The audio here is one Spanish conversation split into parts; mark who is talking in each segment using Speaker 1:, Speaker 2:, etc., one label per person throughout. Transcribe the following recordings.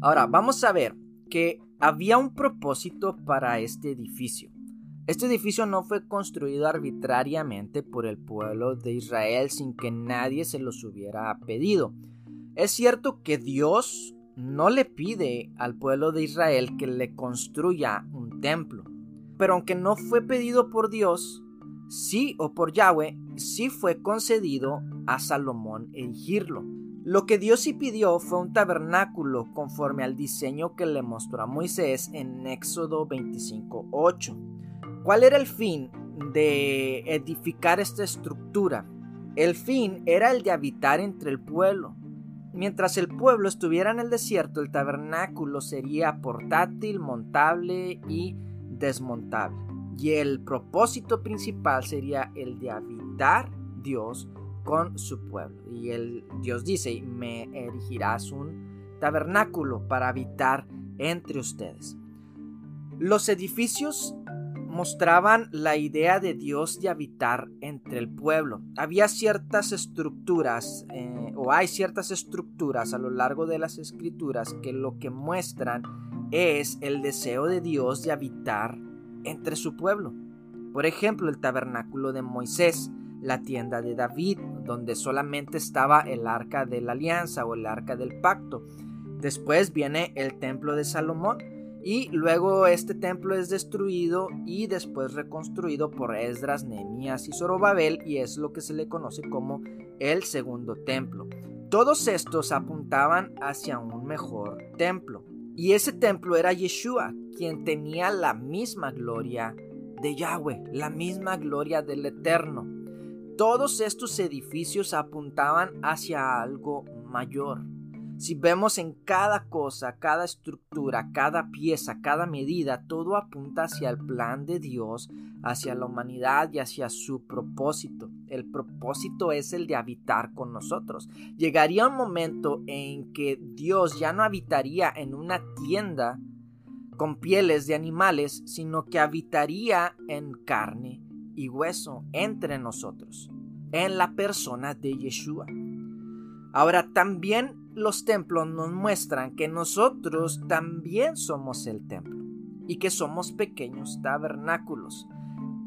Speaker 1: Ahora, vamos a ver que había un propósito para este edificio. Este edificio no fue construido arbitrariamente por el pueblo de Israel sin que nadie se los hubiera pedido. Es cierto que Dios no le pide al pueblo de Israel que le construya un templo, pero aunque no fue pedido por Dios, sí o por Yahweh, sí fue concedido a Salomón erigirlo. Lo que Dios sí pidió fue un tabernáculo conforme al diseño que le mostró a Moisés en Éxodo 25.8. ¿Cuál era el fin de edificar esta estructura? El fin era el de habitar entre el pueblo. Mientras el pueblo estuviera en el desierto, el tabernáculo sería portátil, montable y desmontable. Y el propósito principal sería el de habitar Dios con su pueblo. Y el Dios dice, me erigirás un tabernáculo para habitar entre ustedes. Los edificios mostraban la idea de Dios de habitar entre el pueblo. Había ciertas estructuras, eh, o hay ciertas estructuras a lo largo de las escrituras que lo que muestran es el deseo de Dios de habitar entre su pueblo. Por ejemplo, el tabernáculo de Moisés la tienda de David, donde solamente estaba el arca de la alianza o el arca del pacto. Después viene el templo de Salomón y luego este templo es destruido y después reconstruido por Esdras, Nehemías y Zorobabel y es lo que se le conoce como el segundo templo. Todos estos apuntaban hacia un mejor templo. Y ese templo era Yeshua, quien tenía la misma gloria de Yahweh, la misma gloria del Eterno. Todos estos edificios apuntaban hacia algo mayor. Si vemos en cada cosa, cada estructura, cada pieza, cada medida, todo apunta hacia el plan de Dios, hacia la humanidad y hacia su propósito. El propósito es el de habitar con nosotros. Llegaría un momento en que Dios ya no habitaría en una tienda con pieles de animales, sino que habitaría en carne y hueso entre nosotros, en la persona de Yeshua. Ahora también los templos nos muestran que nosotros también somos el templo y que somos pequeños tabernáculos.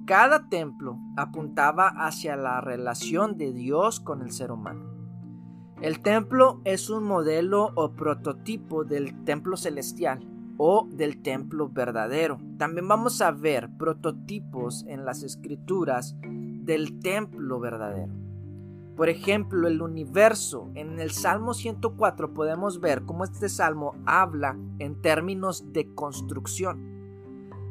Speaker 1: Cada templo apuntaba hacia la relación de Dios con el ser humano. El templo es un modelo o prototipo del templo celestial o del templo verdadero. También vamos a ver prototipos en las escrituras del templo verdadero. Por ejemplo, el universo. En el Salmo 104 podemos ver cómo este salmo habla en términos de construcción.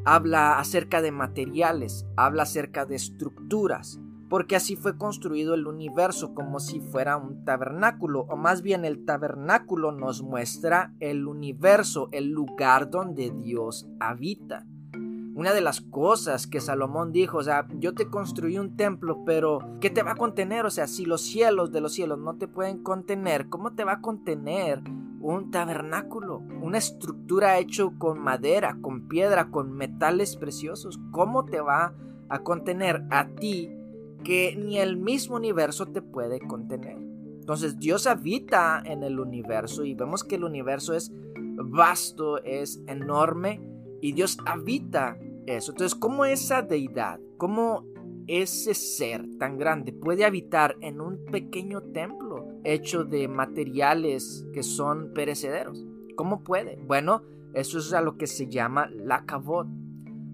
Speaker 1: Habla acerca de materiales, habla acerca de estructuras, porque así fue construido el universo como si fuera un tabernáculo, o más bien el tabernáculo nos muestra el universo, el lugar donde Dios habita. Una de las cosas que Salomón dijo, o sea, yo te construí un templo, pero ¿qué te va a contener? O sea, si los cielos de los cielos no te pueden contener, ¿cómo te va a contener un tabernáculo? Una estructura hecho con madera, con piedra, con metales preciosos. ¿Cómo te va a contener a ti que ni el mismo universo te puede contener. Entonces Dios habita en el universo y vemos que el universo es vasto, es enorme y Dios habita eso. Entonces, ¿cómo esa deidad, cómo ese ser tan grande puede habitar en un pequeño templo hecho de materiales que son perecederos? ¿Cómo puede? Bueno, eso es a lo que se llama la kavod.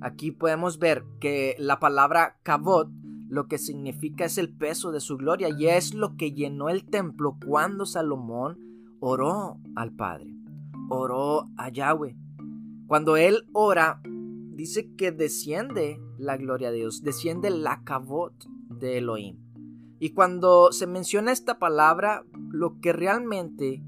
Speaker 1: Aquí podemos ver que la palabra kavod lo que significa es el peso de su gloria y es lo que llenó el templo cuando Salomón oró al Padre, oró a Yahweh. Cuando él ora, dice que desciende la gloria de Dios, desciende la kavod de Elohim. Y cuando se menciona esta palabra, lo que realmente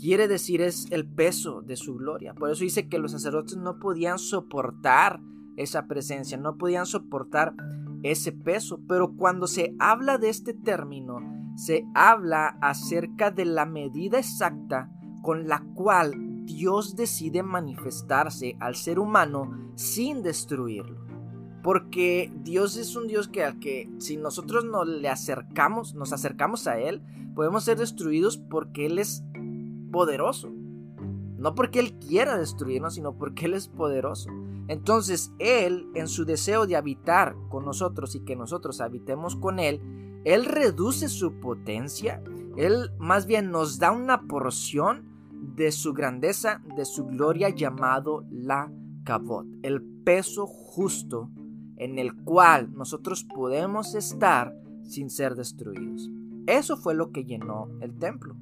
Speaker 1: quiere decir es el peso de su gloria. Por eso dice que los sacerdotes no podían soportar esa presencia, no podían soportar ese peso. Pero cuando se habla de este término, se habla acerca de la medida exacta con la cual Dios decide manifestarse al ser humano sin destruirlo. Porque Dios es un Dios que que si nosotros nos le acercamos, nos acercamos a Él, podemos ser destruidos porque Él es poderoso. No porque Él quiera destruirnos, sino porque Él es poderoso. Entonces Él, en su deseo de habitar con nosotros y que nosotros habitemos con Él, Él reduce su potencia, Él más bien nos da una porción de su grandeza, de su gloria llamado la cabot, el peso justo en el cual nosotros podemos estar sin ser destruidos. Eso fue lo que llenó el templo.